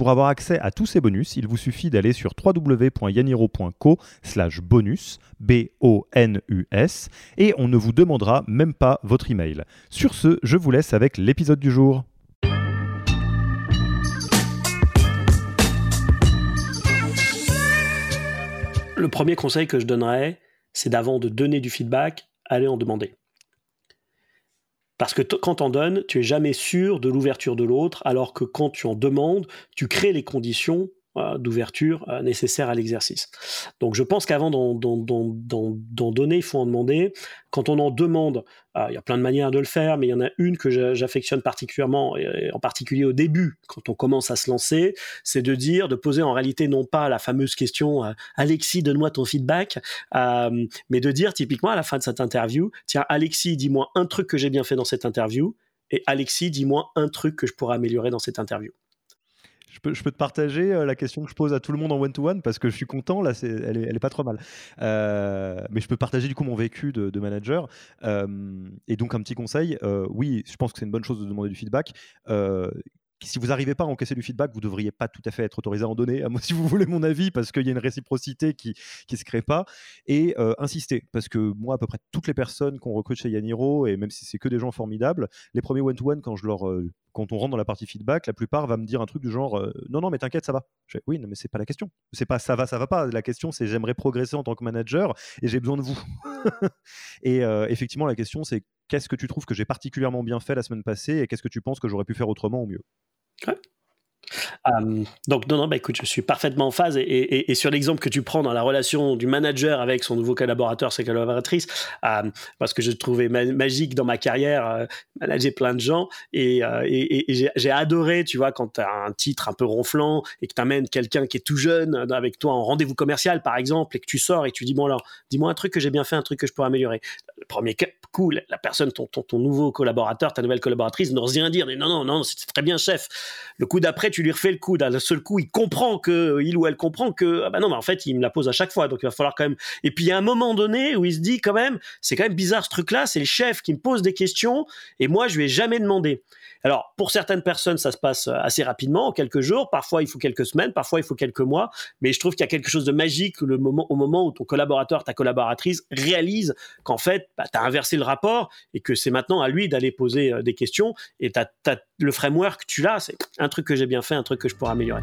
Pour avoir accès à tous ces bonus, il vous suffit d'aller sur www.yaniro.co slash bonus, B-O-N-U-S, et on ne vous demandera même pas votre email. Sur ce, je vous laisse avec l'épisode du jour. Le premier conseil que je donnerais, c'est d'avant de donner du feedback, aller en demander. Parce que quand on donne, tu es jamais sûr de l'ouverture de l'autre, alors que quand tu en demandes, tu crées les conditions d'ouverture euh, nécessaires à l'exercice. Donc je pense qu'avant d'en donner, il faut en demander. Quand on en demande, euh, il y a plein de manières de le faire, mais il y en a une que j'affectionne particulièrement, et en particulier au début, quand on commence à se lancer, c'est de dire, de poser en réalité non pas la fameuse question Alexis, donne-moi ton feedback, mais de dire typiquement à la fin de cette interview, tiens Alexis, dis-moi un truc que j'ai bien fait dans cette interview, et Alexis, dis-moi un truc que je pourrais améliorer dans cette interview. Je peux, te partager euh, la question que je pose à tout le monde en one-to-one parce que je suis content, là, elle, est, elle est pas trop mal. Euh, mais je peux partager du coup mon vécu de, manager. Euh, et donc, un petit conseil, oui, je pense que c'est une bonne chose de demander du feedback si vous n'arrivez pas à encaisser du feedback, vous ne devriez pas tout à fait être autorisé à en donner, si vous voulez mon avis, parce qu'il y a une réciprocité qui ne se crée pas. Et euh, insister, parce que moi, à peu près toutes les personnes qu'on recrute chez Yaniro, et même si c'est que des gens formidables, les premiers one-to-one, quand, euh, on rentre dans la partie feedback, la plupart va me dire un truc du genre euh, Non, non, mais t'inquiète, ça va. oui, non, mais c'est pas la question. C'est pas ça va, ça va pas. La question, c'est j'aimerais progresser en tant que manager et j'ai besoin de vous. et effectivement, la question, c'est qu'est-ce que tu trouves que j'ai particulièrement bien fait la semaine passée et qu'est-ce que tu penses que j'aurais pu faire autrement ou mieux? Okay. Donc non, non, bah écoute, je suis parfaitement en phase et, sur l'exemple que tu prends dans la relation du manager avec son nouveau collaborateur, sa collaboratrice, parce que je trouvais magique dans ma carrière euh, manager plein de gens et, euh, j'ai adoré, tu vois, quand tu as un titre un peu ronflant et que tu amènes quelqu'un qui est tout jeune avec toi en rendez-vous commercial par exemple et que tu sors et tu dis bon alors, dis-moi un truc que j'ai bien fait, un truc que je pourrais améliorer. Le premier coup, la personne, ton, ton, nouveau collaborateur, ta nouvelle collaboratrice n'ose rien dire, mais non, non, non, c'est très bien chef. Le coup d'après, tu lui refais le coup. D'un seul coup, il comprend que, il ou elle comprend que, ah bah non, mais en fait, il me la pose à chaque fois. Donc, il va falloir quand même. Et puis, il y a un moment donné où il se dit quand même, c'est quand même bizarre ce truc-là. C'est le chef qui me pose des questions et moi, je lui ai jamais demandé. Alors, pour certaines personnes, ça se passe assez rapidement, en quelques jours. Parfois, il faut quelques semaines. Parfois, il faut quelques mois. Mais je trouve qu'il y a quelque chose de magique le moment, au moment où ton collaborateur, ta collaboratrice réalise qu'en fait, bah, tu as inversé le rapport et que c'est maintenant à lui d'aller poser euh, des questions. Et le framework, tu l'as. C'est un truc que j'ai bien fait, un truc que je pourrais améliorer.